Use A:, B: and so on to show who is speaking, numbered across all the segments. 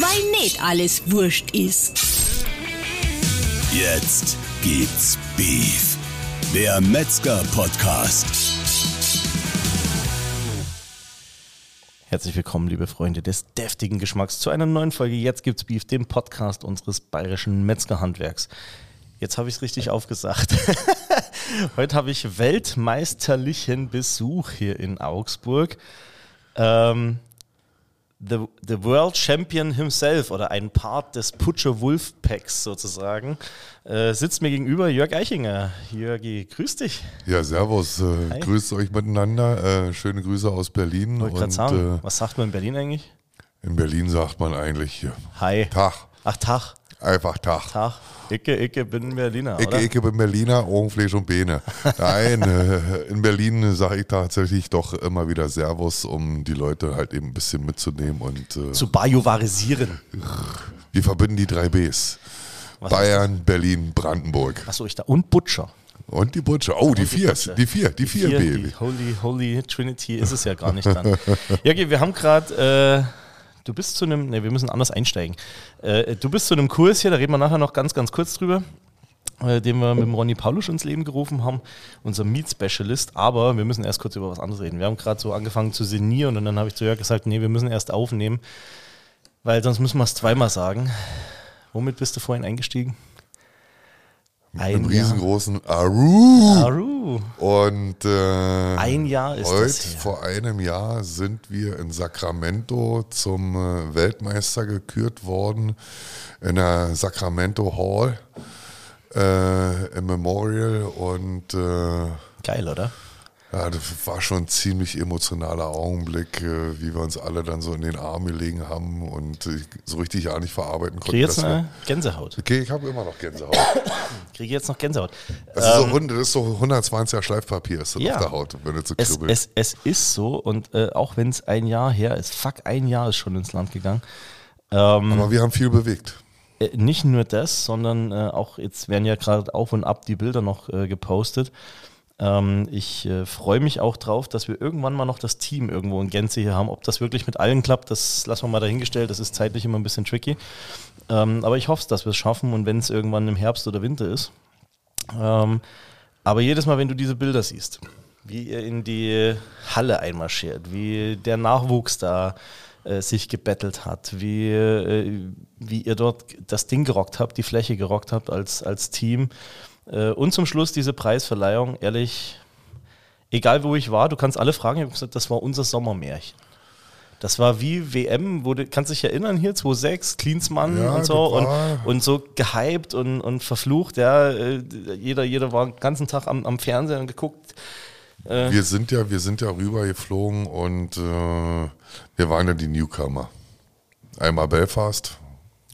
A: weil nicht alles wurscht ist.
B: Jetzt gibt's Beef. Der Metzger-Podcast.
C: Herzlich willkommen, liebe Freunde des deftigen Geschmacks, zu einer neuen Folge Jetzt gibt's Beef, dem Podcast unseres bayerischen Metzgerhandwerks. Jetzt habe ich es richtig aufgesagt. Heute habe ich weltmeisterlichen Besuch hier in Augsburg. Ähm, the, the World Champion himself oder ein Part des Putscher Wolfpacks sozusagen, äh, sitzt mir gegenüber Jörg Eichinger. Jörgi, grüß dich.
D: Ja, servus. Äh, grüßt euch miteinander. Äh, schöne Grüße aus Berlin.
C: Wollte gerade sagen, was sagt man in Berlin eigentlich?
D: In Berlin sagt man eigentlich hier.
C: Hi.
D: Tag.
C: Ach, Tag.
D: Einfach Tag.
C: Tag. Icke, Icke, bin Berliner,
D: Icke,
C: oder?
D: Icke bin Berliner, Augenfleisch und Beine. Nein, äh, in Berlin sage ich tatsächlich doch immer wieder Servus, um die Leute halt eben ein bisschen mitzunehmen und äh,
C: Zu bajuwarisieren.
D: wir verbinden die drei Bs.
C: Was
D: Bayern, Berlin, Brandenburg.
C: Achso, ich da. Und Butcher.
D: Und die Butcher. Oh, die vier.
C: Butcher.
D: Die vier, die vier
C: Hier,
D: B.
C: die Holy, Holy Trinity ist es ja gar nicht dann. Jörgi, wir haben gerade, äh, du bist zu einem, ne, wir müssen anders einsteigen. Äh, du bist zu einem Kurs hier, da reden wir nachher noch ganz, ganz kurz drüber, äh, den wir mit dem Ronny Paulusch ins Leben gerufen haben, unser Meat Specialist. Aber wir müssen erst kurz über was anderes reden. Wir haben gerade so angefangen zu sinnieren und dann habe ich zu Jörg gesagt, nee, wir müssen erst aufnehmen, weil sonst müssen wir es zweimal sagen. Womit bist du vorhin eingestiegen?
D: Im riesengroßen Aru.
C: Aru.
D: Und äh,
C: Ein Jahr ist
D: heute,
C: das her.
D: vor einem Jahr, sind wir in Sacramento zum äh, Weltmeister gekürt worden in der Sacramento Hall äh, im Memorial und äh,
C: Geil, oder?
D: Ja, das war schon ein ziemlich emotionaler Augenblick, äh, wie wir uns alle dann so in den Arm gelegen haben und äh, so richtig ja nicht verarbeiten konnten.
C: Kriege jetzt eine Gänsehaut.
D: Okay, ich habe immer noch Gänsehaut.
C: Kriege jetzt noch Gänsehaut.
D: Das ist, so, hund- das ist so 120er Schleifpapier ist das
C: Ähm, ja.
D: auf der Haut, wenn es so
C: Es, es, es ist so und äh, auch wenn es ein Jahr her ist, fuck, ein Jahr ist schon ins Land gegangen. Ähm,
D: Aber wir haben viel bewegt.
C: äh, nicht nur das, sondern äh, auch jetzt werden ja gerade auf und ab die Bilder noch äh, gepostet. Ähm, ich äh, freue mich auch drauf, dass wir irgendwann mal noch das Team irgendwo in Gänze hier haben. Ob das wirklich mit allen klappt, das lassen wir mal dahingestellt. Das ist zeitlich immer ein bisschen tricky. Ähm, aber ich hoffe, dass wir es schaffen und wenn es irgendwann im Herbst oder Winter ist. Ähm, aber jedes Mal, wenn du diese Bilder siehst, wie ihr in die Halle einmarschiert, wie der Nachwuchs da äh, sich gebettelt hat, wie, äh, wie ihr dort das Ding gerockt habt, die Fläche gerockt habt als, als Team. Äh, und zum Schluss diese Preisverleihung, ehrlich, egal wo ich war, du kannst alle fragen, ich habe gesagt, das war unser Sommermärchen. Das war wie WM, wo du kannst dich erinnern hier, 2006, Klinsmann
D: Ja,
C: und so und, und so gehypt und, und verflucht, ja. äh, Jeder, jeder war den ganzen Tag am, am Fernseher und geguckt. Äh.
D: Wir sind ja, wir sind ja rübergeflogen und äh, wir waren ja die Newcomer. Einmal Belfast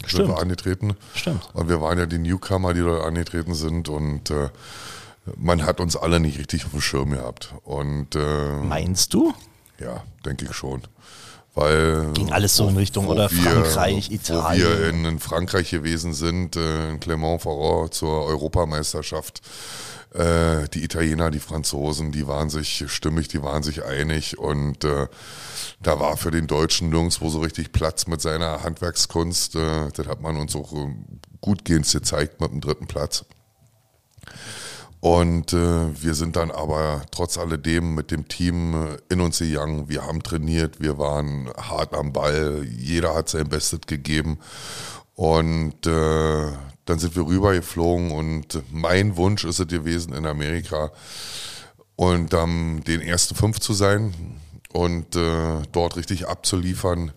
D: sind
C: Stimmt.
D: wir angetreten.
C: Stimmt.
D: Und wir waren ja die Newcomer, die dort angetreten sind und äh, man hat uns alle nicht richtig auf dem Schirm gehabt. Und äh,
C: Meinst du?
D: ja, denke ich schon. Weil
C: Ging alles so in Richtung, oder Frankreich, Italien.
D: Wo wir in, in Frankreich gewesen sind, äh, in Clermont-Ferrand zur Europameisterschaft. Äh, die Italiener, die Franzosen, die waren sich stimmig, die waren sich einig und äh, da war für den Deutschen nirgendwo so richtig Platz mit seiner Handwerkskunst. Äh, das hat man uns auch äh, gutgehend gezeigt mit dem dritten Platz. Und äh, wir sind dann aber trotz alledem mit dem Team äh, in uns gegangen. Wir haben trainiert, wir waren hart am Ball, jeder hat sein Bestes gegeben. Und äh, dann sind wir rübergeflogen und mein Wunsch ist es gewesen, in Amerika und ähm, den ersten fünf zu sein und äh, dort richtig abzuliefern.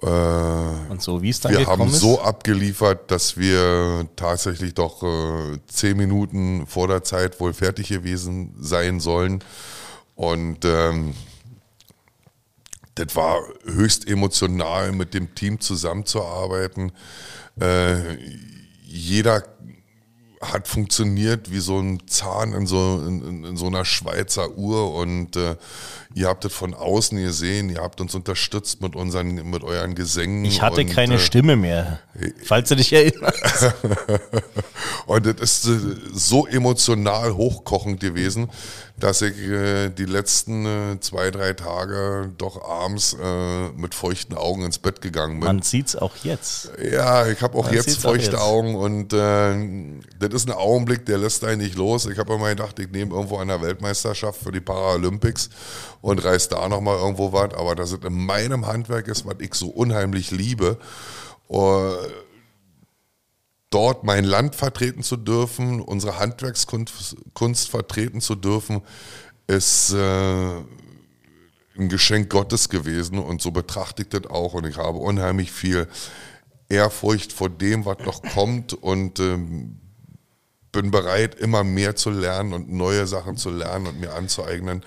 C: Und so wie es dann
D: Wir haben
C: ist.
D: so abgeliefert, dass wir tatsächlich doch äh, zehn Minuten vor der Zeit wohl fertig gewesen sein sollen. Und ähm, das war höchst emotional, mit dem Team zusammenzuarbeiten. Äh, jeder hat funktioniert wie so ein Zahn in so, in, in so einer Schweizer Uhr und äh, ihr habt es von außen gesehen, ihr habt uns unterstützt mit unseren, mit euren Gesängen.
C: Ich hatte
D: und,
C: keine
D: äh,
C: Stimme mehr, falls du dich erinnerst.
D: Und das ist äh, so emotional hochkochend gewesen, dass ich äh, die letzten äh, zwei, drei Tage doch abends äh, mit feuchten Augen ins Bett gegangen bin.
C: Man sieht's auch jetzt.
D: Ja, ich habe auch
C: Man
D: jetzt
C: sieht's auch
D: feuchte
C: jetzt.
D: Augen und äh, das ist ein Augenblick, der lässt einen nicht los. Ich habe immer gedacht, ich nehme irgendwo an der Weltmeisterschaft für die Paralympics und reiß da nochmal irgendwo was. Aber dass es in meinem Handwerk ist, was ich so unheimlich liebe, äh, dort mein Land vertreten zu dürfen, unsere Handwerkskunst Kunst vertreten zu dürfen, ist äh, ein Geschenk Gottes gewesen und so betrachte ich das auch und ich habe unheimlich viel Ehrfurcht vor dem, was noch kommt und ähm, bin bereit, immer mehr zu lernen und neue Sachen zu lernen und mir anzueignen.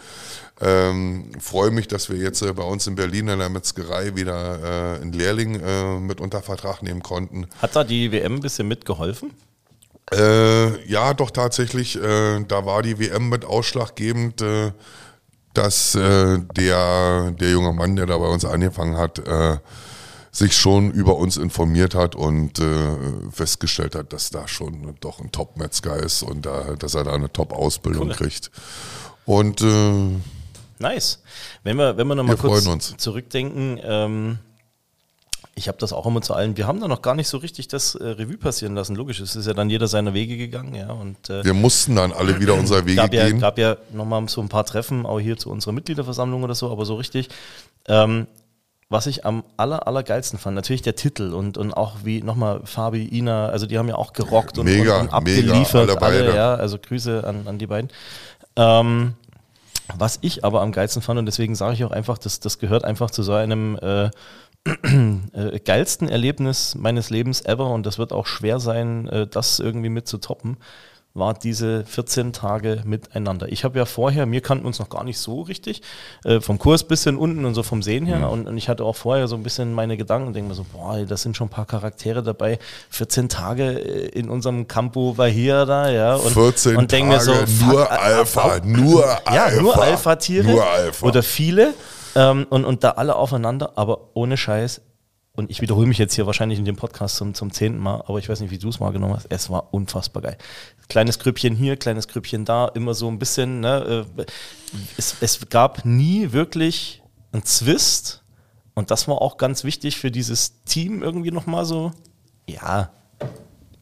D: Ähm, freue mich, dass wir jetzt äh, bei uns in Berlin in der Metzgerei wieder äh, einen Lehrling äh, mit unter Vertrag nehmen konnten.
C: Hat da die WM ein bisschen mitgeholfen?
D: Äh, ja, doch tatsächlich. Äh, da war die WM mit ausschlaggebend, äh, dass äh, der, der junge Mann, der da bei uns angefangen hat, sich schon über uns informiert hat und äh, festgestellt hat, dass da schon doch ein Top-Metzger ist und da, dass er da eine Top-Ausbildung
C: Cool.
D: kriegt. Und äh,
C: Nice. Wenn wir, wenn wir nochmal kurz
D: uns.
C: zurückdenken, ähm, ich habe das auch immer zu allen, wir haben da noch gar nicht so richtig das äh, Revue passieren lassen. Logisch, es ist ja dann jeder seine Wege gegangen, ja. Und äh,
D: wir mussten dann alle wieder unser Wege
C: gab ja,
D: gehen.
C: gab ja nochmal so ein paar Treffen, auch hier zu unserer Mitgliederversammlung oder so, aber so richtig. Ähm, was ich am aller, allergeilsten fand, natürlich der Titel und, und auch wie nochmal Fabi, Ina, also die haben ja auch gerockt und,
D: Mega,
C: und, und abgeliefert.
D: mega, alle beide.
C: ja, also Grüße an, an die beiden. Ähm, was ich aber am geilsten fand, und deswegen sage ich auch einfach, das, das gehört einfach zu so einem äh, äh, geilsten Erlebnis meines Lebens ever und das wird auch schwer sein, äh, das irgendwie mit zu toppen, war diese 14 Tage miteinander. Ich habe ja vorher, mir kannten uns noch gar nicht so richtig, äh, vom Kurs bisschen unten und so vom Sehen her und, und ich hatte auch vorher so ein bisschen meine Gedanken und denke mir so, boah, das sind schon ein paar Charaktere dabei, 14 Tage äh, in unserem Campo war hier da, ja, und,
D: 14
C: und denk mir so, fuck,
D: nur
C: äh,
D: Alpha, nur
C: ja,
D: Alpha.
C: nur Alpha-Tiere.
D: Nur Alpha.
C: Oder viele. Ähm, und, und da alle aufeinander, aber ohne Scheiß. Und ich wiederhole mich jetzt hier wahrscheinlich in dem Podcast zum, zum zehnten Mal, aber ich weiß nicht, wie du es mal genommen hast. Es war unfassbar geil. Kleines Grüppchen hier, kleines Grüppchen da, immer so ein bisschen. Ne, äh, es, es gab nie wirklich einen Zwist. Und das war auch ganz wichtig für dieses Team irgendwie nochmal so. Ja,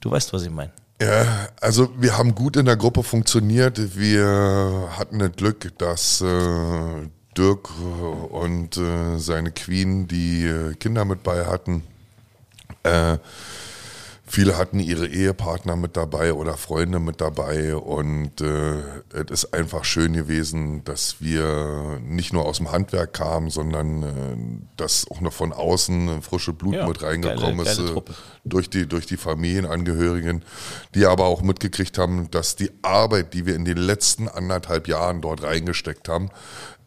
C: du weißt, was ich meine.
D: Ja, also wir haben gut in der Gruppe funktioniert. Wir hatten das Glück, dass äh, Dirk und äh, seine Queen die äh, Kinder mit bei hatten. Äh, viele hatten ihre Ehepartner mit dabei oder Freunde mit dabei und äh, es ist einfach schön gewesen, dass wir nicht nur aus dem Handwerk kamen, sondern äh, dass auch noch von außen frische Blut
C: Ja,
D: mit reingekommen
C: geile-
D: ist.
C: geile
D: äh, durch die, durch die Familienangehörigen, die aber auch mitgekriegt haben, dass die Arbeit, die wir in den letzten anderthalb Jahren dort reingesteckt haben,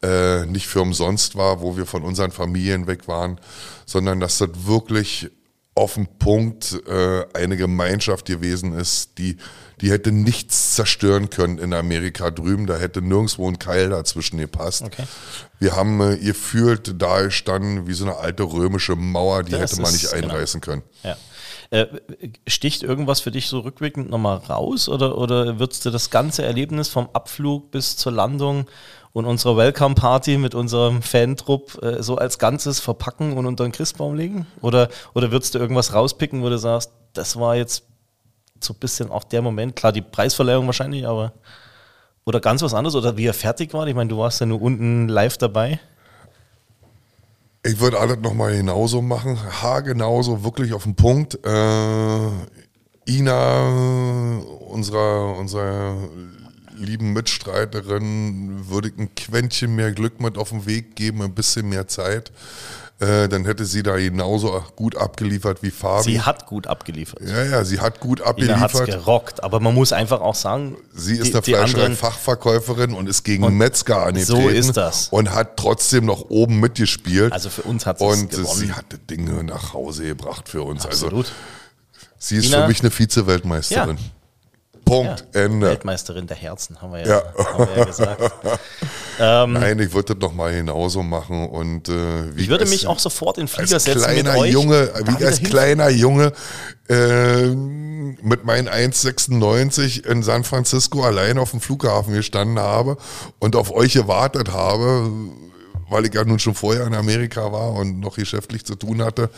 D: äh, nicht für umsonst war, wo wir von unseren Familien weg waren, sondern dass das wirklich auf den Punkt äh, eine Gemeinschaft gewesen ist, die, die hätte nichts zerstören können in Amerika drüben. Da hätte nirgendwo ein Keil dazwischen gepasst.
C: Okay.
D: Wir haben äh, ihr fühlt da standen wie so eine alte römische Mauer, die
C: Das
D: hätte man nicht
C: genau.
D: einreißen können.
C: Ja. Äh, sticht irgendwas für dich so rückwirkend nochmal raus oder, oder würdest du das ganze Erlebnis vom Abflug bis zur Landung und unserer Welcome Party mit unserem Fantrupp äh, so als Ganzes verpacken und unter den Christbaum legen? Oder, oder würdest du irgendwas rauspicken, wo du sagst, das war jetzt so ein bisschen auch der Moment, klar, die Preisverleihung wahrscheinlich, aber oder ganz was anderes oder wie er fertig war? Ich meine, du warst ja nur unten live dabei.
D: Ich würde alles nochmal genauso machen. Ha, genauso, wirklich auf den Punkt. Äh, Ina, unserer, unserer lieben Mitstreiterin, würde ich ein Quäntchen mehr Glück mit auf den Weg geben, ein bisschen mehr Zeit. Äh, dann hätte sie da genauso gut abgeliefert wie Fabi.
C: Sie hat gut abgeliefert.
D: ja, ja, sie hat gut
C: Ina hat's
D: abgeliefert.
C: gerockt, aber man muss einfach auch sagen,
D: Sie ist
C: die- anderen-
D: Fleischerei-Fachverkäuferin und ist gegen Metzger angetreten.
C: so ist das.
D: Und hat trotzdem noch oben mitgespielt.
C: Also für uns hat sie
D: Und
C: gewonnen.
D: sie hatte Dinge nach Hause gebracht für uns. Also
C: Absolut.
D: sie ist
C: Ina-
D: für mich eine Vize-Weltmeisterin. Punkt, Ende.
C: Weltmeisterin der Herzen, haben wir ja,
D: Ja.
C: Haben wir ja gesagt. Ähm,
D: Nein, ich würde das noch mal genauso machen und äh, wie
C: ich würde
D: als-
C: mich auch sofort in Flieger
D: als
C: setzen
D: kleiner
C: mit euch.
D: Junge, wie als
C: hin-
D: kleiner Junge äh, mit meinen 1,96 in San Francisco allein auf dem Flughafen gestanden habe und auf euch gewartet habe, weil ich ja nun schon vorher in Amerika war und noch geschäftlich zu tun hatte,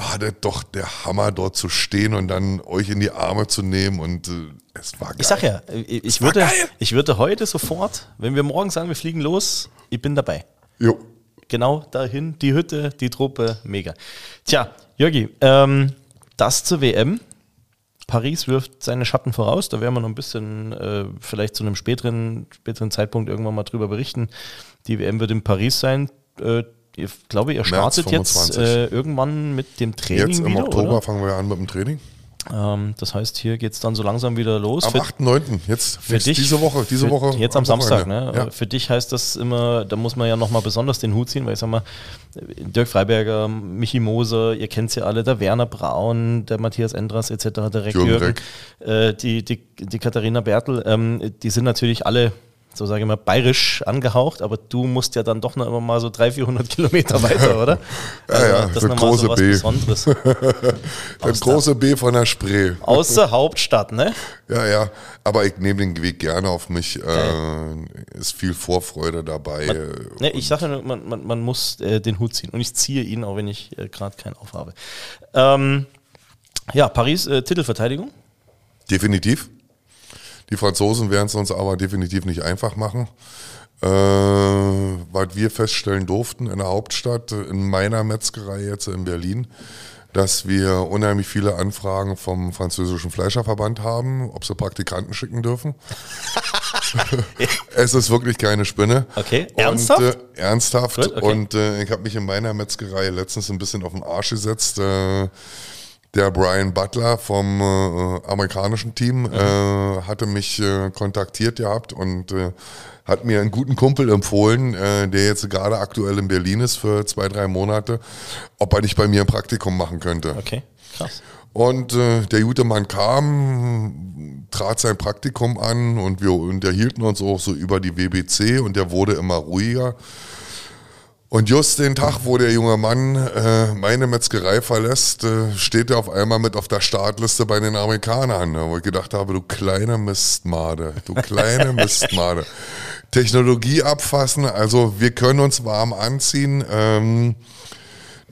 D: war das doch der Hammer, dort zu stehen und dann euch in die Arme zu nehmen und äh, es war geil.
C: Ich sag ja, ich, würde,
D: geil.
C: ich würde heute sofort, wenn wir morgen sagen, wir fliegen los, ich bin dabei.
D: Jo.
C: Genau dahin, die Hütte, die Truppe, mega. Tja, Jörgi, ähm, das zur WM. Paris wirft seine Schatten voraus. Da werden wir noch ein bisschen, äh, vielleicht zu einem späteren, späteren Zeitpunkt irgendwann mal drüber berichten. Die WM wird in Paris sein. Äh, ich glaube, ihr startet jetzt
D: 25.
C: äh, irgendwann mit dem Training
D: Jetzt im
C: wieder,
D: Oktober
C: oder?
D: fangen wir an mit dem Training.
C: Ähm, das heißt, hier geht es dann so langsam wieder los.
D: Am
C: Für-
D: 8.9. Jetzt,
C: für
D: jetzt
C: dich,
D: diese Woche, diese
C: für,
D: Woche.
C: Jetzt am Samstag, ne?
D: Ja.
C: Für dich heißt das immer, da muss man ja nochmal besonders den Hut ziehen, weil ich sag mal, Dirk Freiberger, Michi Moser, ihr kennt sie alle, der Werner Braun, der Matthias Endras etc., der Reck
D: Jürgen
C: Jürgen, äh, die, die, die Katharina Bertel, ähm, die sind natürlich alle, so sage ich mal, bayerisch angehaucht, aber du musst ja dann doch noch immer mal so 300, 400 Kilometer weiter, oder? Also,
D: Ja, ja,
C: das ist nochmal
D: große
C: so was
D: B.
C: Besonderes.
D: Das große B von der Spree.
C: Aus der Hauptstadt, ne?
D: Ja, ja. Aber ich nehme den Weg gerne auf mich. Äh, ist viel Vorfreude dabei. Äh,
C: Ne, ich sage nur, man, man, man muss äh, den Hut ziehen. Und ich ziehe ihn, auch wenn ich äh, gerade keinen aufhabe. Ähm, ja, Paris, äh, Titelverteidigung.
D: Definitiv. Die Franzosen werden es uns aber definitiv nicht einfach machen. Äh, was wir feststellen durften in der Hauptstadt, in meiner Metzgerei jetzt in Berlin, dass wir unheimlich viele Anfragen vom französischen Fleischerverband haben, ob sie Praktikanten schicken dürfen. es ist wirklich keine Spinne.
C: Okay,
D: Und,
C: ernsthaft?
D: Äh, ernsthaft.
C: Gut, okay.
D: Und äh, ich habe mich in meiner Metzgerei letztens ein bisschen auf den Arsch gesetzt. Äh, der Brian Butler vom äh, amerikanischen Team
C: Mhm.
D: äh, hatte mich äh, kontaktiert gehabt und äh, hat mir einen guten Kumpel empfohlen, äh, der jetzt gerade aktuell in Berlin ist für zwei, drei Monate, ob er nicht bei mir ein Praktikum machen könnte.
C: Okay, krass.
D: Und äh, der gute Mann kam, trat sein Praktikum an und wir unterhielten uns auch so über die WBC und der wurde immer ruhiger. Und just den Tag, wo der junge Mann äh, meine Metzgerei verlässt, äh, steht er auf einmal mit auf der Startliste bei den Amerikanern. ne, Wo ich gedacht habe, du kleine Mistmade, du kleine Mistmade. Technologie abfassen, also wir können uns warm anziehen. Ähm,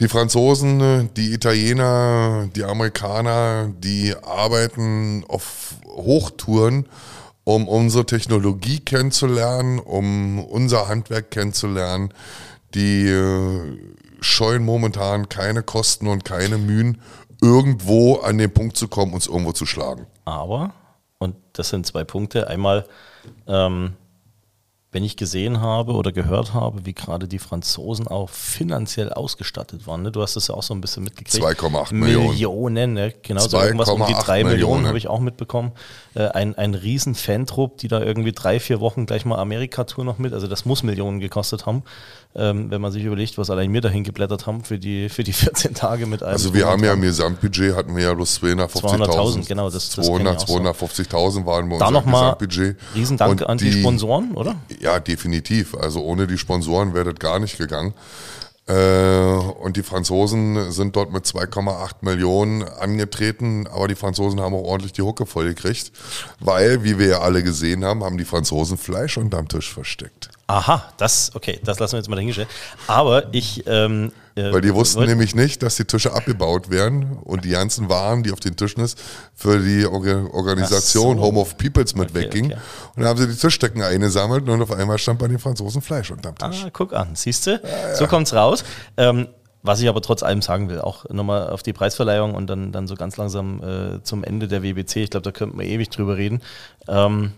D: die Franzosen, die Italiener, die Amerikaner, die arbeiten auf Hochtouren, um unsere Technologie kennenzulernen, um unser Handwerk kennenzulernen. Die äh, scheuen momentan keine Kosten und keine Mühen, irgendwo an den Punkt zu kommen, uns irgendwo zu schlagen.
C: Aber, und das sind zwei Punkte, einmal, ähm, wenn ich gesehen habe oder gehört habe, wie gerade die Franzosen auch finanziell ausgestattet waren. Ne? Du hast das ja auch so ein bisschen mitgekriegt.
D: 2,8 Millionen.
C: Millionen, ne? genau, so irgendwas um die
D: 2,8
C: drei Millionen,
D: Millionen.
C: habe ich auch mitbekommen. Äh, ein, ein riesen Fantrupp, die da irgendwie drei, vier Wochen gleich mal Amerika-Tour noch mit, also das muss Millionen gekostet haben, ähm, wenn man sich überlegt, was allein wir dahin geblättert haben für die, für die 14 Tage mit einem.
D: Also wir haben ja im Gesamtbudget hatten wir ja bloß 250.000.
C: 200.000, genau, das- das kenn ich
D: 200,
C: auch so.
D: 250.000 waren wir
C: Da
D: unser
C: nochmal
D: Gesamtbudget.
C: Riesendank
D: Und
C: an die, Sponsoren, oder?
D: Ja, definitiv. Also ohne die Sponsoren wäre das gar nicht gegangen. Äh, und die Franzosen sind dort mit 2,8 Millionen angetreten, aber die Franzosen haben auch ordentlich die Hucke voll gekriegt, weil, wie wir ja alle gesehen haben, haben die Franzosen Fleisch unterm Tisch versteckt.
C: Aha, das, okay, das lassen wir jetzt mal dahingestellt. Aber ich. Ähm, äh,
D: Weil die wussten
C: wollt-
D: nämlich nicht, dass die Tische abgebaut werden und die ganzen Waren, die auf den Tischen ist, für die Orga- Organisation
C: so.
D: Home of Peoples mit
C: Okay,
D: wegging.
C: okay.
D: Und dann haben sie die Tischdecken eingesammelt und auf einmal stand bei den Franzosen Fleisch unterm Tisch.
C: Ah, guck an, siehst du? So kommt's raus. Ähm, was ich aber trotz allem sagen will, auch nochmal auf die Preisverleihung und dann, dann so ganz langsam äh, zum Ende der WBC, ich glaube, da könnten wir ewig drüber reden. Ähm,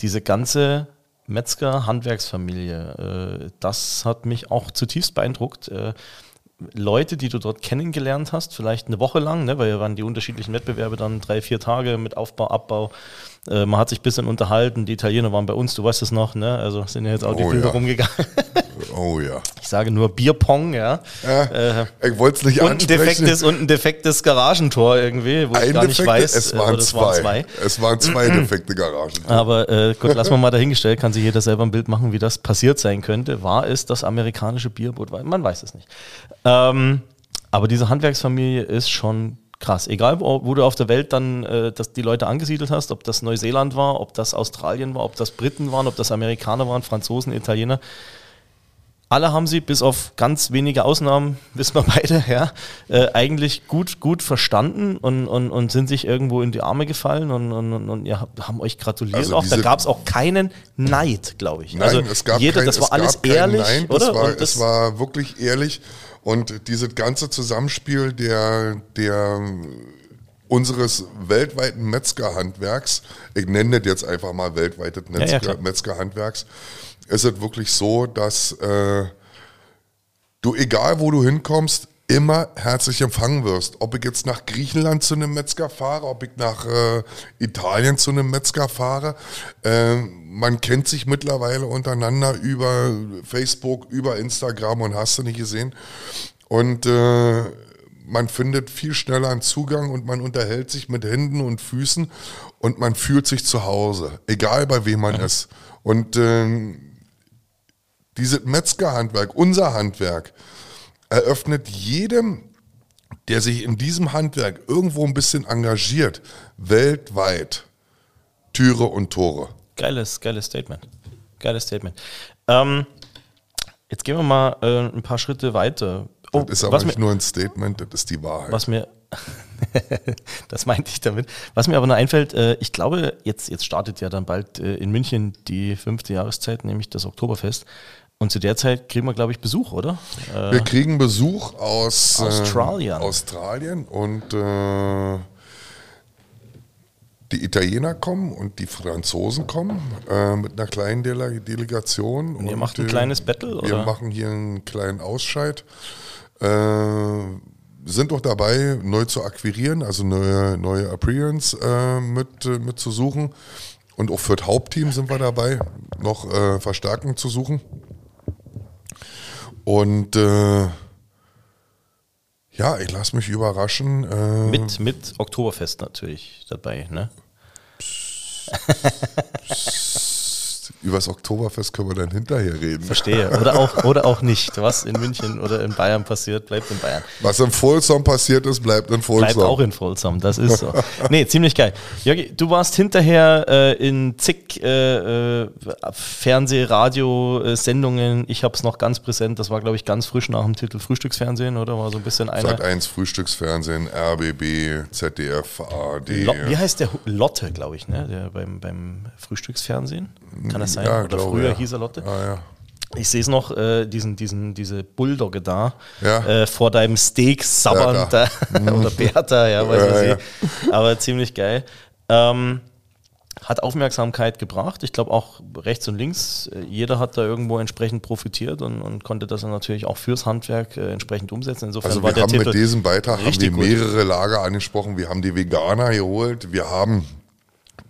C: diese ganze Metzger-Handwerksfamilie, äh, das hat mich auch zutiefst beeindruckt. Äh, Leute, die du dort kennengelernt hast, vielleicht eine Woche lang, ne, weil ja waren die unterschiedlichen Wettbewerbe dann drei, vier Tage mit Aufbau, Abbau. Äh, man hat sich ein bisschen unterhalten, die Italiener waren bei uns, du weißt es noch, ne? Also sind ja jetzt auch die
D: Oh
C: Bilder
D: ja.
C: rumgegangen.
D: Oh ja.
C: Ich sage nur Bierpong, ja.
D: ja
C: Äh,
D: ich wollte es nicht
C: und ein, defektes, und ein defektes Garagentor irgendwie, wo ich
D: Ein
C: gar nicht
D: defekte-
C: weiß.
D: es
C: äh,
D: waren,
C: oder
D: zwei. Es waren zwei defekte Garagen.
C: Aber äh, gut, lassen wir mal dahingestellt, kann sich jeder selber ein Bild machen, wie das passiert sein könnte. War es das amerikanische Bierboot? Man weiß es nicht. Ähm, aber diese Handwerksfamilie ist schon krass. Egal, wo, wo du auf der Welt dann äh, das, die Leute angesiedelt hast, ob das Neuseeland war, ob das Australien war, ob das Briten waren, ob das Amerikaner waren, Franzosen, Italiener. Alle haben sie, bis auf ganz wenige Ausnahmen, wissen wir beide, ja, äh, eigentlich gut, gut verstanden und, und, und sind sich irgendwo in die Arme gefallen und, und, und, und ja, haben euch gratuliert.
D: Also
C: auch. Da gab es auch keinen Neid, glaube ich.
D: Nein,
C: also
D: es gab
C: jeder,
D: kein,
C: das war
D: es
C: alles ehrlich,
D: Nein,
C: oder?
D: Es war,
C: das-
D: es war wirklich ehrlich. Und dieses ganze Zusammenspiel der, der unseres weltweiten Metzgerhandwerks, ich nenne das jetzt einfach mal weltweites
C: ja,
D: Metzger,
C: klar.
D: Metzgerhandwerks, ist es wirklich so, dass äh, du, egal wo du hinkommst, immer herzlich empfangen wirst. Ob ich jetzt nach Griechenland zu einem Metzger fahre, ob ich nach äh, Italien zu einem Metzger fahre. Äh, man kennt sich mittlerweile untereinander über Facebook, über Instagram und hast du nicht gesehen. Und äh, man findet viel schneller einen Zugang und man unterhält sich mit Händen und Füßen und man fühlt sich zu Hause, egal bei wem man ist. Und ähm, dieses Metzgerhandwerk, unser Handwerk, eröffnet jedem, der sich in diesem Handwerk irgendwo ein bisschen engagiert, weltweit Türe und Tore.
C: Geiles, geiles Statement. Geiles Statement. Ähm, jetzt gehen wir mal äh, ein paar Schritte weiter. Oh,
D: Das ist aber
C: was
D: nicht
C: mir,
D: nur ein Statement, das ist die Wahrheit.
C: was mir das meinte ich damit. Was mir aber noch einfällt, äh, ich glaube, jetzt, jetzt startet ja dann bald äh, in München die fünfte Jahreszeit, nämlich das Oktoberfest. Und zu der Zeit kriegen wir, glaube ich, Besuch, oder? Äh,
D: Wir kriegen Besuch aus äh,
C: Australien.
D: Australien und äh, die Italiener kommen und die Franzosen kommen äh, mit einer kleinen Dele Delegation.
C: Und ihr macht ein kleines Battle,
D: Wir
C: oder?
D: machen hier einen kleinen Ausscheid. Äh, sind auch dabei, neu zu akquirieren, also neue, neue Appearance äh, mit, äh, mit zu suchen. Und auch für das Hauptteam sind wir dabei, noch äh, Verstärkung zu suchen. Und äh, ja, ich lasse mich überraschen. Äh,
C: mit, mit Oktoberfest natürlich dabei, ne?
D: über das Oktoberfest können wir dann hinterher reden.
C: Verstehe. Oder auch, oder auch nicht. Was in München oder in Bayern passiert, bleibt in Bayern.
D: Was in Folsom passiert ist, bleibt in Folsom.
C: Bleibt auch in Folsom, das ist so. Nee, ziemlich geil. Jörgi, du warst hinterher äh, in zig äh, äh, Fernseh-, Radio-Sendungen. Ich habe es noch ganz präsent. Das war, glaube ich, ganz frisch nach dem Titel Frühstücksfernsehen, oder? War so ein bisschen
D: Sat
C: eine.
D: 1 Frühstücksfernsehen, RBB, ZDF, ARD.
C: Wie heißt der? Lotte, glaube ich, ne? Der beim, beim Frühstücksfernsehen. Kann das sein?
D: Ja,
C: oder
D: glaube,
C: früher
D: ja.
C: hieß er Lotte?
D: Ah, ja.
C: Ich sehe es noch, äh, diesen, diesen, diese Bulldogge da,
D: Ja.
C: äh, vor deinem Steak sabbernd,
D: Bertha.
C: da, oder Bertha, ja, weiß
D: Ja,
C: ich
D: ja.
C: nicht. Aber ziemlich geil. Ähm, hat Aufmerksamkeit gebracht. Ich glaube auch rechts und links, äh, jeder hat da irgendwo entsprechend profitiert und, und konnte das dann natürlich auch fürs Handwerk äh, entsprechend umsetzen. Insofern
D: Also
C: war
D: wir
C: der
D: haben
C: Titel
D: mit diesem Beitrag haben wir
C: richtig gut.
D: mehrere Lager angesprochen. Wir haben die Veganer geholt, wir haben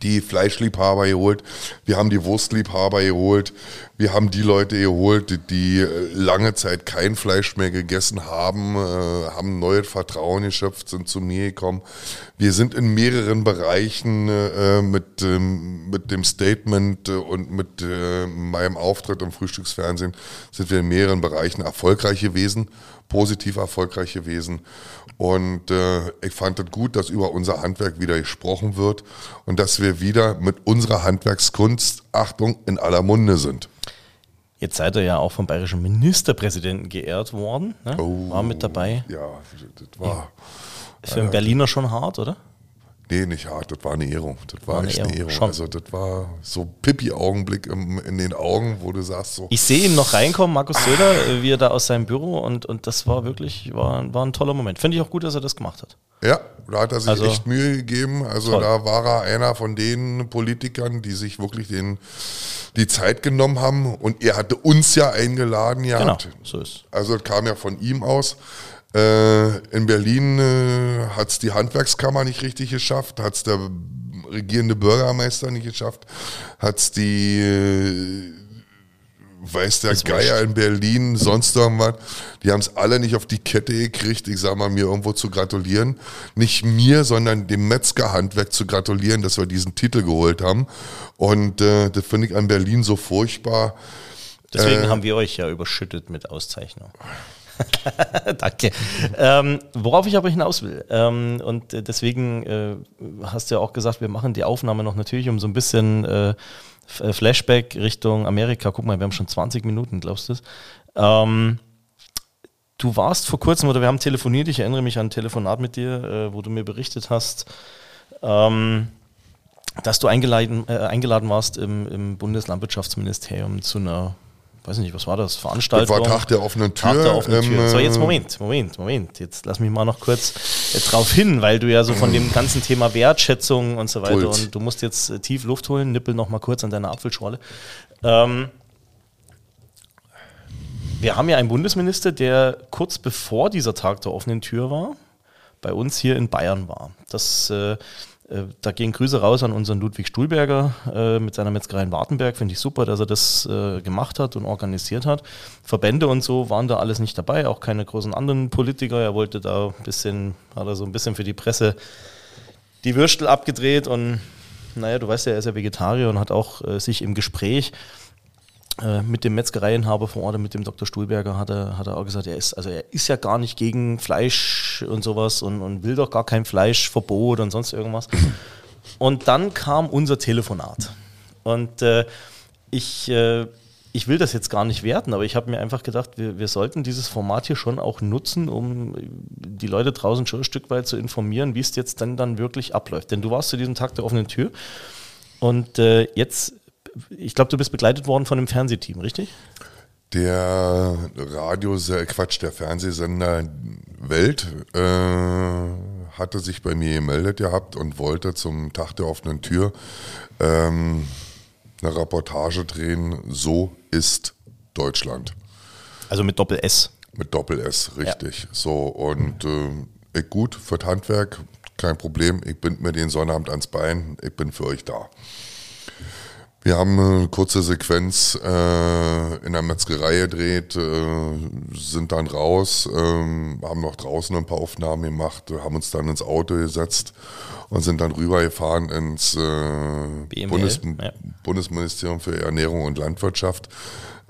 D: die Fleischliebhaber geholt, wir haben die Wurstliebhaber geholt, wir haben die Leute geholt, die, die äh, lange Zeit kein Fleisch mehr gegessen haben, äh, haben neues Vertrauen geschöpft, sind zu mir gekommen. Wir sind in mehreren Bereichen äh, mit, mit dem Statement und mit meinem Auftritt im Frühstücksfernsehen sind wir in mehreren Bereichen erfolgreich gewesen, positiv erfolgreich gewesen. Und äh, ich fand es gut, dass über unser Handwerk wieder gesprochen wird und dass wir wieder mit unserer Handwerkskunst, Achtung, in aller Munde sind.
C: Jetzt seid ihr ja auch vom bayerischen Ministerpräsidenten geehrt worden. Ne?
D: Oh.
C: War mit dabei.
D: Ja, das war,
C: Für einen Berliner schon hart, oder?
D: Nee, nicht hart, das war eine Ehrung. Das war,
C: War eine
D: echt eine
C: Ehrung,
D: Ehrung.
C: schon.
D: Also das war so Pippi-Augenblick in den Augen, wo du sagst so,
C: Ich sehe ihn noch reinkommen, Markus Söder, äh, wie er da aus seinem Büro und, und das war wirklich, war, war ein toller Moment. Finde ich auch gut, dass er das gemacht hat.
D: Ja, da hat er sich
C: Also-
D: echt Mühe gegeben. Also
C: Toll.
D: da war er einer von den Politikern, die sich wirklich den, die Zeit genommen haben. Und er hatte uns ja eingeladen
C: Genau,
D: gehabt.
C: so ist.
D: Also es kam ja von ihm aus. Äh, in Berlin äh, hat es die Handwerkskammer nicht richtig geschafft, hat es der regierende Bürgermeister nicht geschafft, hat es die, äh, weiß der Geier in Berlin, sonst irgendwas, die haben es alle nicht auf die Kette gekriegt, ich sag mal, mir irgendwo zu gratulieren. Nicht mir, sondern dem Metzgerhandwerk zu gratulieren, dass wir diesen Titel geholt haben. Und äh, das finde ich an Berlin so furchtbar.
C: Deswegen äh, haben wir euch ja überschüttet mit Auszeichnung. Danke. Ähm, worauf ich aber hinaus will, ähm, und deswegen äh, hast du ja auch gesagt, wir machen die Aufnahme noch natürlich um so ein bisschen äh, Flashback Richtung Amerika. Guck mal, wir haben schon 20 Minuten, glaubst du das? Ähm, du warst vor kurzem, oder wir haben telefoniert, ich erinnere mich an ein Telefonat mit dir, äh, wo du mir berichtet hast, ähm, dass du eingeladen, äh, eingeladen warst im, im Bundeslandwirtschaftsministerium zu einer weiß nicht, was war das, Veranstaltung?
D: Das war Tag der offenen Tür. Tag
C: der offenen Tür. Ähm, so, jetzt Moment, Moment, Moment. Jetzt lass mich mal noch kurz äh, drauf hin, weil du ja so von dem ganzen Thema Wertschätzung und so weiter Pult. und du musst jetzt äh, tief Luft holen, nippel noch mal kurz an deiner Apfelschorle. Ähm, wir haben ja einen Bundesminister, der kurz bevor dieser Tag der offenen Tür war, bei uns hier in Bayern war. Das äh, da gehen Grüße raus an unseren Ludwig Stuhlberger äh, mit seiner Metzgerei in Wartenberg. Finde ich super, dass er das äh, gemacht hat und organisiert hat. Verbände und so waren da alles nicht dabei, auch keine großen anderen Politiker. Er wollte da ein bisschen, hat er so ein bisschen für die Presse die Würstel abgedreht und naja, du weißt ja, er ist ja Vegetarier und hat auch äh, sich im Gespräch äh, mit dem Metzgereienhaber vor Ort, mit dem Dr. Stuhlberger, hat er, hat er auch gesagt, er ist, also er ist ja gar nicht gegen Fleisch und sowas und, und will doch gar kein Fleischverbot und sonst irgendwas. Und dann kam unser Telefonat. Und äh, ich, äh, ich will das jetzt gar nicht werten, aber ich habe mir einfach gedacht, wir, wir sollten dieses Format hier schon auch nutzen, um die Leute draußen schon ein Stück weit zu informieren, wie es jetzt dann, dann wirklich abläuft. Denn du warst zu diesem Tag der offenen Tür und äh, jetzt ich glaube, du bist begleitet worden von dem Fernsehteam, richtig?
D: Der Radio, Quatsch, der Fernsehsender Welt äh, hatte sich bei mir gemeldet gehabt und wollte zum Tag der offenen Tür ähm, eine Reportage drehen. So ist Deutschland.
C: Also mit Doppel S.
D: Mit Doppel S, richtig. Ja. So und äh, ich gut für das Handwerk, kein Problem. Ich bind mir den Sonnabend ans Bein. Ich bin für euch da. Wir haben eine kurze Sequenz äh, in der Metzgerei gedreht, äh, sind dann raus, äh, haben noch draußen ein paar Aufnahmen gemacht, haben uns dann ins Auto gesetzt und sind dann rübergefahren ins äh, Bundes ja. Bundesministerium für Ernährung und Landwirtschaft.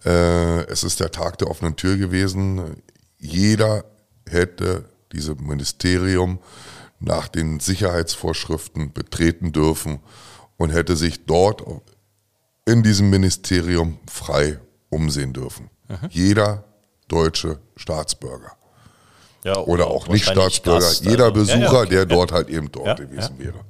D: Äh, es ist der Tag der offenen Tür gewesen. Jeder hätte dieses Ministerium nach den Sicherheitsvorschriften betreten dürfen und hätte sich dort in diesem Ministerium frei umsehen dürfen. Mhm. Jeder deutsche Staatsbürger. Ja, oder, oder auch nicht Staatsbürger, Gast, jeder also. Besucher, ja, ja, okay. der dort halt eben dort gewesen wäre.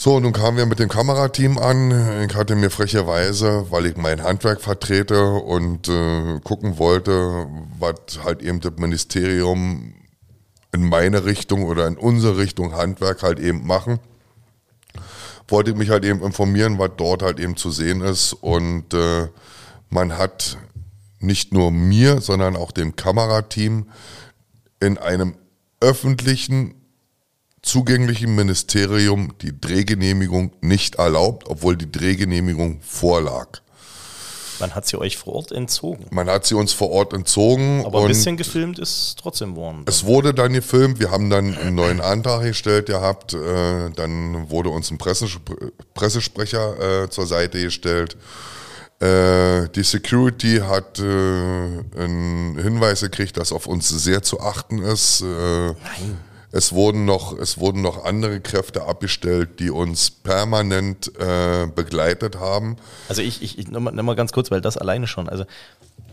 D: So, nun kamen wir mit dem Kamerateam an. Ich hatte mir frecherweise, weil ich mein Handwerk vertrete und äh, gucken wollte, was halt eben das Ministerium in meine Richtung oder in unsere Richtung Handwerk halt eben machen, wollte ich mich halt eben informieren, was dort halt eben zu sehen ist. Und äh, man hat nicht nur mir, sondern auch dem Kamerateam in einem öffentlichen, zugänglichen Ministerium die Drehgenehmigung nicht erlaubt, obwohl die Drehgenehmigung vorlag.
C: Man hat sie euch vor Ort entzogen.
D: Man hat sie uns vor Ort entzogen.
C: Aber ein bisschen gefilmt ist trotzdem worden.
D: Es wurde dann gefilmt. Wir haben dann einen neuen Antrag gestellt gehabt. Äh, dann wurde uns ein Pressesprecher äh, zur Seite gestellt. Äh, die Security hat einen Hinweis gekriegt, dass auf uns sehr zu achten ist. Nein. Es wurden noch, es wurden noch andere Kräfte abgestellt, die uns permanent äh, begleitet haben.
C: Also ich, ich, ich nochmal noch ganz kurz, weil das alleine schon, also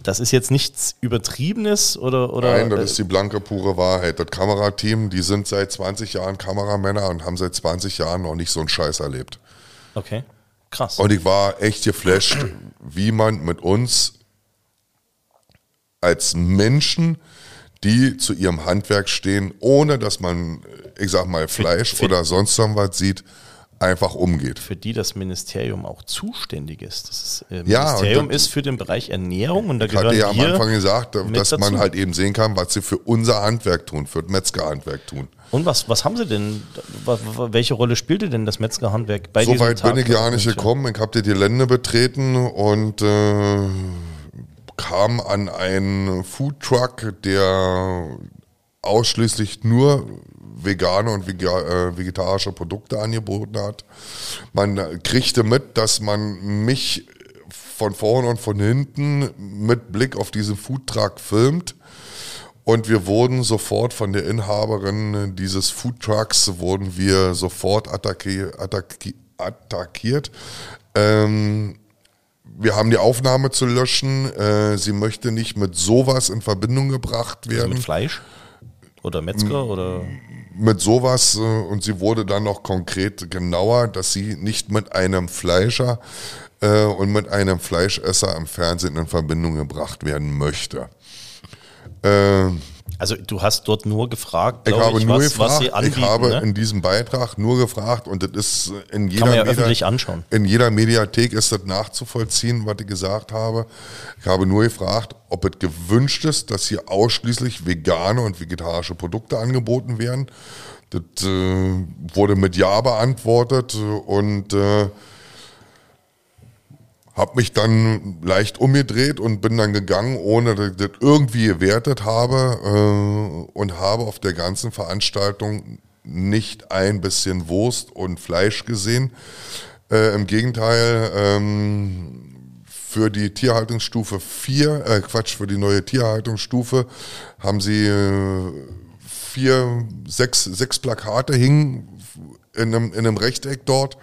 C: das ist jetzt nichts Übertriebenes oder, oder?
D: Nein, das äh, ist die blanke pure Wahrheit. Das Kamerateam, die sind seit 20 Jahren Kameramänner und haben seit 20 Jahren noch nicht so einen Scheiß erlebt.
C: Okay, krass.
D: Und ich war echt geflasht, wie man mit uns als Menschen die zu ihrem Handwerk stehen, ohne dass man, ich sag mal, Fleisch fit, fit. oder sonst was sieht, einfach umgeht.
C: Für die das Ministerium auch zuständig ist. Das ist, äh,
D: Ja,
C: Ministerium
D: das-
C: ist für den Bereich Ernährung und da
D: Ich hatte ja am Anfang gesagt, dass man halt eben sehen kann, was sie für unser Handwerk tun, für das Metzgerhandwerk tun.
C: Und was, was haben Sie denn? Welche Rolle spielte denn das Metzgerhandwerk bei
D: So
C: diesem
D: weit
C: Tag
D: bin ich ja nicht
C: Konvention?
D: gekommen. Ich habe die Gelände betreten und äh, kam an einen Foodtruck, der ausschließlich nur vegane und äh, vegetarische Produkte angeboten hat. Man kriegte mit, dass man mich von vorne und von hinten mit Blick auf diesen Foodtruck filmt. Und wir wurden sofort von der Inhaberin dieses Foodtrucks, wurden wir sofort attacki attacki attackiert. Ähm, wir haben die Aufnahme zu löschen. Äh, sie möchte nicht mit sowas in Verbindung gebracht
C: Also
D: werden.
C: mit Fleisch? Oder Metzger? Oder
D: mit sowas äh, und sie wurde dann noch konkret genauer, dass sie nicht mit einem Fleischer äh, und mit einem Fleischesser im Fernsehen in Verbindung gebracht werden möchte. Äh,
C: also du hast dort nur gefragt,
D: ich habe
C: ich,
D: nur
C: was, was
D: gefragt,
C: sie anbieten.
D: ich habe
C: ne?
D: in diesem Beitrag nur gefragt und das ist in jeder,
C: Kann man ja
D: Media-
C: öffentlich anschauen.
D: in jeder Mediathek ist das nachzuvollziehen, was ich gesagt habe. Ich habe nur gefragt, ob es gewünscht ist, dass hier ausschließlich vegane und vegetarische Produkte angeboten werden. Das äh, wurde mit Ja beantwortet und äh, habe mich dann leicht umgedreht und bin dann gegangen, ohne dass ich das irgendwie gewertet habe äh, und habe auf der ganzen Veranstaltung nicht ein bisschen Wurst und Fleisch gesehen. Äh, Im Gegenteil, ähm, für die Tierhaltungsstufe 4, äh, Quatsch, für die neue Tierhaltungsstufe haben sie äh, vier, sechs, sechs Plakate hingen in einem, in einem Rechteck dort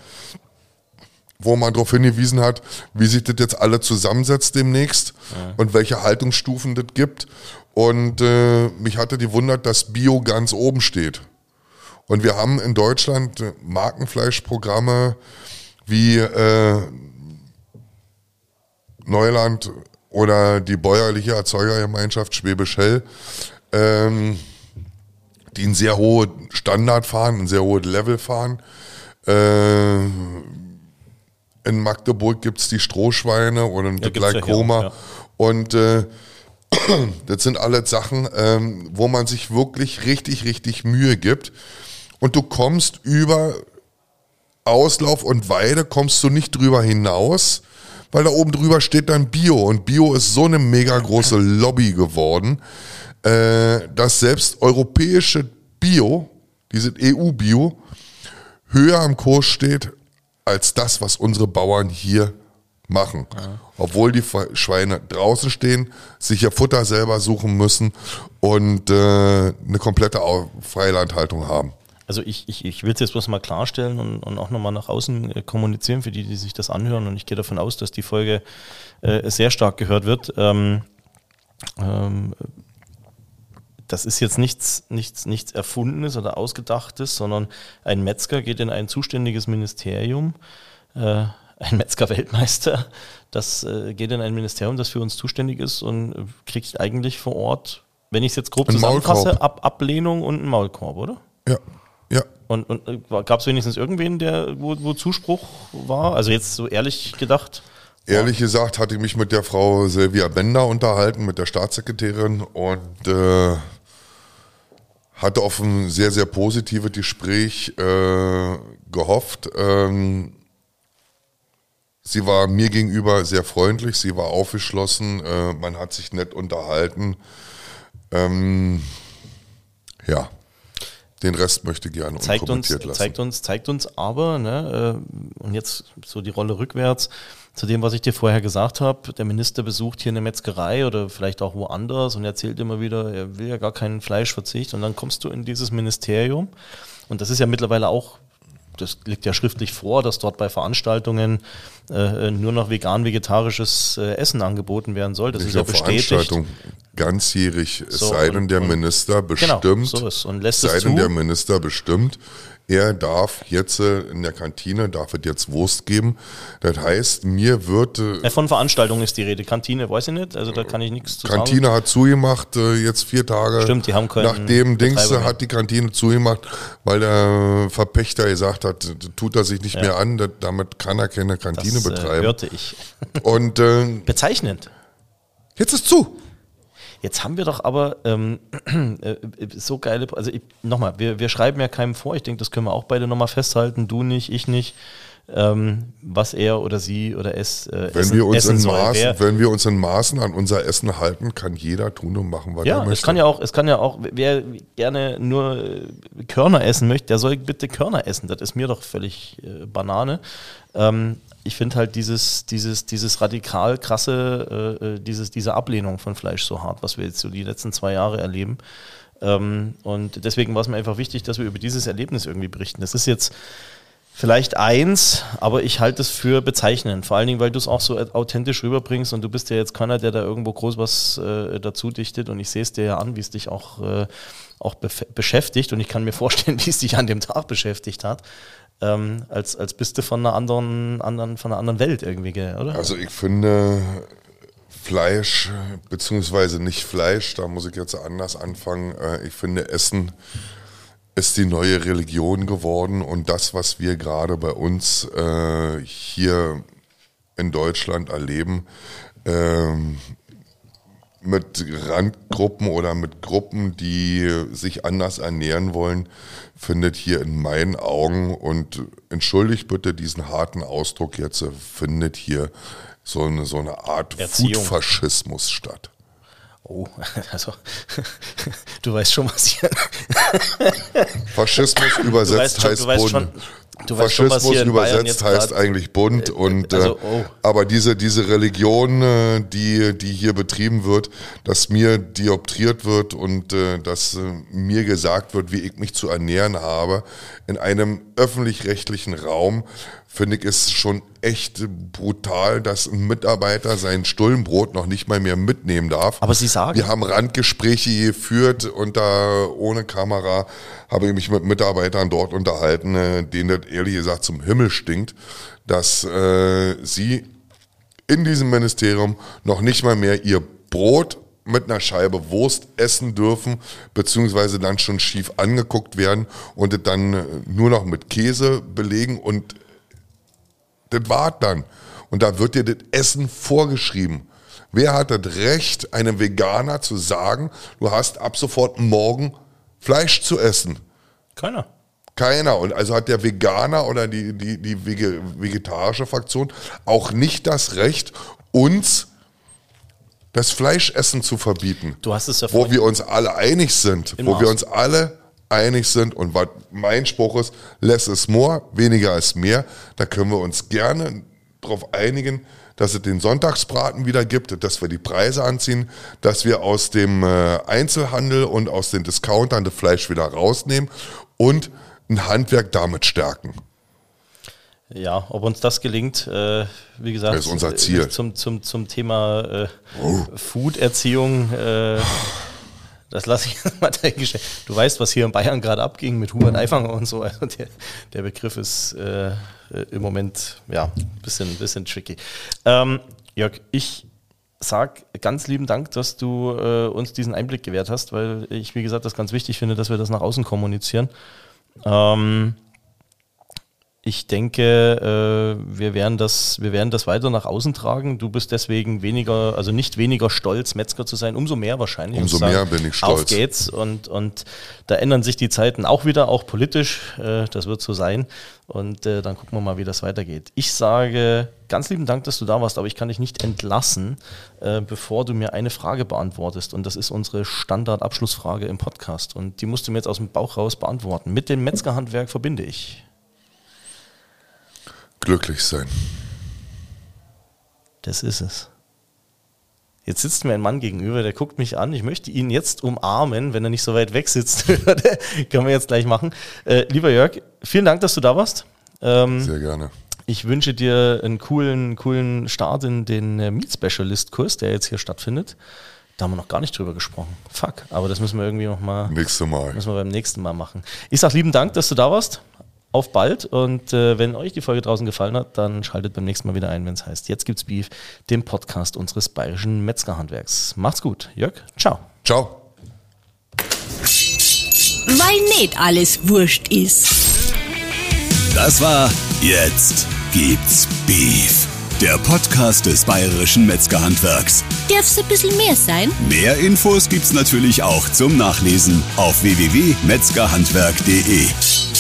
D: wo man darauf hingewiesen hat, wie sich das jetzt alle zusammensetzt demnächst und welche Haltungsstufen das gibt. Und äh, mich hatte die wundert, dass Bio ganz oben steht. Und wir haben in Deutschland Markenfleischprogramme wie äh, Neuland oder die bäuerliche Erzeugergemeinschaft Schwäbisch Hell, ähm, die einen sehr hohen Standard fahren, ein sehr hohes Level fahren. Äh, in Magdeburg gibt es die Strohschweine oder
C: Ja,
D: die
C: gibt's ja
D: Glycoma.
C: auch, ja.
D: Und äh, das sind alles Sachen, ähm, wo man sich wirklich richtig, richtig Mühe gibt. Und du kommst über Auslauf und Weide, kommst du nicht drüber hinaus, weil da oben drüber steht dann Bio. Und Bio ist so eine mega große Lobby geworden, äh, dass selbst europäische Bio, diese EU-Bio, höher am Kurs steht als das, was unsere Bauern hier machen. Obwohl die Schweine draußen stehen, sich ihr Futter selber suchen müssen und äh, eine komplette Freilandhaltung haben.
C: Also ich, ich, ich will es jetzt bloß mal klarstellen und, und auch nochmal nach außen äh, kommunizieren für die, die sich das anhören. Und ich gehe davon aus, dass die Folge äh, sehr stark gehört wird. Ähm, ähm, das ist jetzt nichts, nichts, nichts Erfundenes oder Ausgedachtes, sondern ein Metzger geht in ein zuständiges Ministerium, äh, ein Metzger-Weltmeister, das äh, geht in ein Ministerium, das für uns zuständig ist und äh, kriegt eigentlich vor Ort, wenn ich es jetzt grob
D: Einen
C: zusammenfasse. Ab Ablehnung und einen Maulkorb, oder?
D: Ja, ja.
C: Und, und gab es wenigstens irgendwen, der, wo, wo Zuspruch war? Also jetzt so ehrlich gedacht.
D: Ehrlich gesagt hatte ich mich mit der Frau Silvia Bender unterhalten, mit der Staatssekretärin und äh, hatte auf ein sehr, sehr positives Gespräch äh, gehofft. Ähm, sie war mir gegenüber sehr freundlich, sie war aufgeschlossen, äh, man hat sich nett unterhalten. Ähm, ja, den Rest möchte ich gerne
C: zeigt uns,
D: unkommentiert lassen.
C: zeigt uns, zeigt uns aber, ne, äh, und jetzt so die Rolle rückwärts, zu dem, was ich dir vorher gesagt habe, der Minister besucht hier eine Metzgerei oder vielleicht auch woanders und erzählt immer wieder, er will ja gar keinen Fleischverzicht und dann kommst du in dieses Ministerium und das ist ja mittlerweile auch, das liegt ja schriftlich vor, dass dort bei Veranstaltungen äh, nur noch vegan-vegetarisches äh, Essen angeboten werden soll. Das
D: Nicht
C: ist ja bestätigt.
D: Veranstaltung. ganzjährig, es
C: So,
D: sei denn der Minister
C: Genau,
D: bestimmt,
C: so ist. Und lässt
D: sei
C: es
D: denn
C: zu.
D: der Minister bestimmt, er darf jetzt äh, in der Kantine, darf es jetzt Wurst geben. Das heißt, mir wird, äh,
C: Ja, von Veranstaltungen ist die Rede. Kantine weiß ich nicht, also da kann ich nichts zu sagen.
D: Kantine hat zugemacht, äh, jetzt vier Tage.
C: Stimmt, die haben keinen
D: Nachdem Dings
C: Betreiber mehr.
D: hat die Kantine zugemacht, weil der Verpächter gesagt hat, tut er sich nicht mehr an, damit kann er keine Kantine
C: Das
D: betreiben.
C: hörte ich.
D: Und äh,
C: Bezeichnend.
D: jetzt ist zu.
C: Jetzt haben wir doch aber ähm, äh, so geile, also nochmal, wir, wir schreiben ja keinem vor, ich denke, das können wir auch beide nochmal festhalten, du nicht, ich nicht, ähm, was er oder sie oder es äh,
D: Wenn
C: essen,
D: wir, uns
C: essen
D: in
C: soll.
D: Maßen,
C: Wer,
D: wenn wir uns in Maßen an unser Essen halten, kann jeder tun und machen, was er
C: ja,
D: möchte.
C: es kann ja auch, es kann ja auch, wer gerne nur äh, Körner essen möchte, der soll bitte Körner essen. Das ist mir doch völlig äh, Banane. Ähm, ich finde halt dieses, dieses, dieses radikal krasse, äh, äh, dieses, diese Ablehnung von Fleisch so hart, was wir jetzt so die letzten zwei Jahre erleben. Ähm, und deswegen war es mir einfach wichtig, dass wir über dieses Erlebnis irgendwie berichten. Das ist jetzt vielleicht eins, aber ich halte es für bezeichnend. Vor allen Dingen, weil du es auch so authentisch rüberbringst und du bist ja jetzt keiner, der da irgendwo groß was äh, dazu dichtet und ich sehe es dir ja an, wie es dich auch, äh, auch bef- beschäftigt und ich kann mir vorstellen, wie es dich an dem Tag beschäftigt hat. Ähm, als, als bist du von einer anderen, anderen, von einer anderen Welt irgendwie, oder?
D: Also ich finde Fleisch, beziehungsweise nicht Fleisch, da muss ich jetzt anders anfangen. Äh, Ich finde Essen ist die neue Religion geworden und das, was wir gerade bei uns äh, hier in Deutschland erleben, ähm, mit Randgruppen oder mit Gruppen, die sich anders ernähren wollen, findet hier in meinen Augen, und entschuldigt bitte diesen harten Ausdruck jetzt, findet hier so eine, so eine Art. Foodfaschismus statt.
C: oh, also du weißt schon, was hier.
D: Faschismus übersetzt
C: schon-
D: heißt
C: du weißt
D: bunt.
C: schon- du schon,
D: Faschismus
C: Bayern
D: übersetzt heißt eigentlich bunt und
C: also,
D: äh,
C: oh.
D: aber diese diese Religion, äh, die die hier betrieben wird, dass mir dioptriert wird und äh, dass äh, mir gesagt wird, wie ich mich zu ernähren habe in einem öffentlich-rechtlichen Raum, finde ich es schon echt brutal, dass ein Mitarbeiter sein Stullenbrot noch nicht mal mehr mitnehmen darf.
C: Aber Sie sagen-
D: wir haben Randgespräche geführt und da ohne Kamera habe ich mich mit Mitarbeitern dort unterhalten, äh, denen das ehrlich gesagt zum Himmel stinkt, dass äh, sie in diesem Ministerium noch nicht mal mehr ihr Brot mit einer Scheibe Wurst essen dürfen, beziehungsweise dann schon schief angeguckt werden und dann äh, nur noch mit Käse belegen und das war dann. Und da wird dir das Essen vorgeschrieben. Wer hat das Recht, einem Veganer zu sagen, du hast ab sofort morgen Fleisch zu essen?
C: Keiner.
D: Keiner. Und also hat der Veganer oder die, die, die vege- vegetarische Fraktion auch nicht das Recht, uns das Fleischessen zu verbieten.
C: Du hast es ja
D: Wo wir uns alle einig sind.
C: In
D: wo wir
C: Maß.
D: uns alle einig sind. Und was mein Spruch ist, less is more, weniger ist mehr. Da können wir uns gerne darauf einigen, dass es den Sonntagsbraten wieder gibt, dass wir die Preise anziehen, dass wir aus dem äh, Einzelhandel und aus den Discountern das Fleisch wieder rausnehmen und ein Handwerk damit stärken.
C: Ja, ob uns das gelingt, äh, wie gesagt,
D: Das ist unser
C: äh,
D: Ziel.
C: Zum, zum, zum Thema äh, Food-Erziehung, äh, das lasse ich jetzt mal dahingestellt. Du weißt, was hier in Bayern gerade abging mit Hubert Aifanger und so. Also der, der Begriff ist äh, äh, im Moment ja ein bisschen, bisschen tricky. Ähm, Jörg, ich sag ganz lieben Dank, dass du äh, uns diesen Einblick gewährt hast, weil ich, wie gesagt, das ganz wichtig finde, dass wir das nach außen kommunizieren. Ähm, ich denke, äh, wir, werden das, wir werden das weiter nach außen tragen. Du bist deswegen weniger, also nicht weniger stolz, Metzger zu sein, umso mehr wahrscheinlich.
D: Umso mehr bin ich stolz.
C: Auf geht's und, und da ändern sich die Zeiten auch wieder, auch politisch. Äh, das wird so sein. Und äh, dann gucken wir mal, wie das weitergeht. Ich sage ganz lieben Dank, dass du da warst, aber ich kann dich nicht entlassen, bevor du mir eine Frage beantwortest. Und das ist unsere Standardabschlussfrage im Podcast. Und die musst du mir jetzt aus dem Bauch raus beantworten. Mit dem Metzgerhandwerk verbinde ich.
D: Glücklich sein.
C: Das ist es. Jetzt sitzt mir ein Mann gegenüber, der guckt mich an. Ich möchte ihn jetzt umarmen, wenn er nicht so weit weg sitzt. Können wir jetzt gleich machen. Äh, lieber Jörg, vielen Dank, dass du da warst. Ähm,
D: Sehr gerne.
C: ich wünsche dir einen coolen, coolen Start in den äh, Meat Specialist Kurs, der jetzt hier stattfindet. Da haben wir noch gar nicht drüber gesprochen. Fuck, aber das müssen wir irgendwie noch mal,
D: Nächste Mal.
C: müssen wir beim nächsten Mal machen. Ich sag lieben Dank, dass du da warst. Auf bald und äh, wenn euch die Folge draußen gefallen hat, dann schaltet beim nächsten Mal wieder ein, wenn es heißt, jetzt gibt's Beef, dem Podcast unseres bayerischen Metzgerhandwerks. Macht's gut, Jörg. Ciao.
D: Ciao.
A: Weil nicht alles wurscht ist.
B: Das war Jetzt gibt's Beef. Der Podcast des bayerischen Metzgerhandwerks.
A: Darf's ein bisschen mehr sein?
B: Mehr Infos gibt's natürlich auch zum Nachlesen auf www.metzgerhandwerk.de.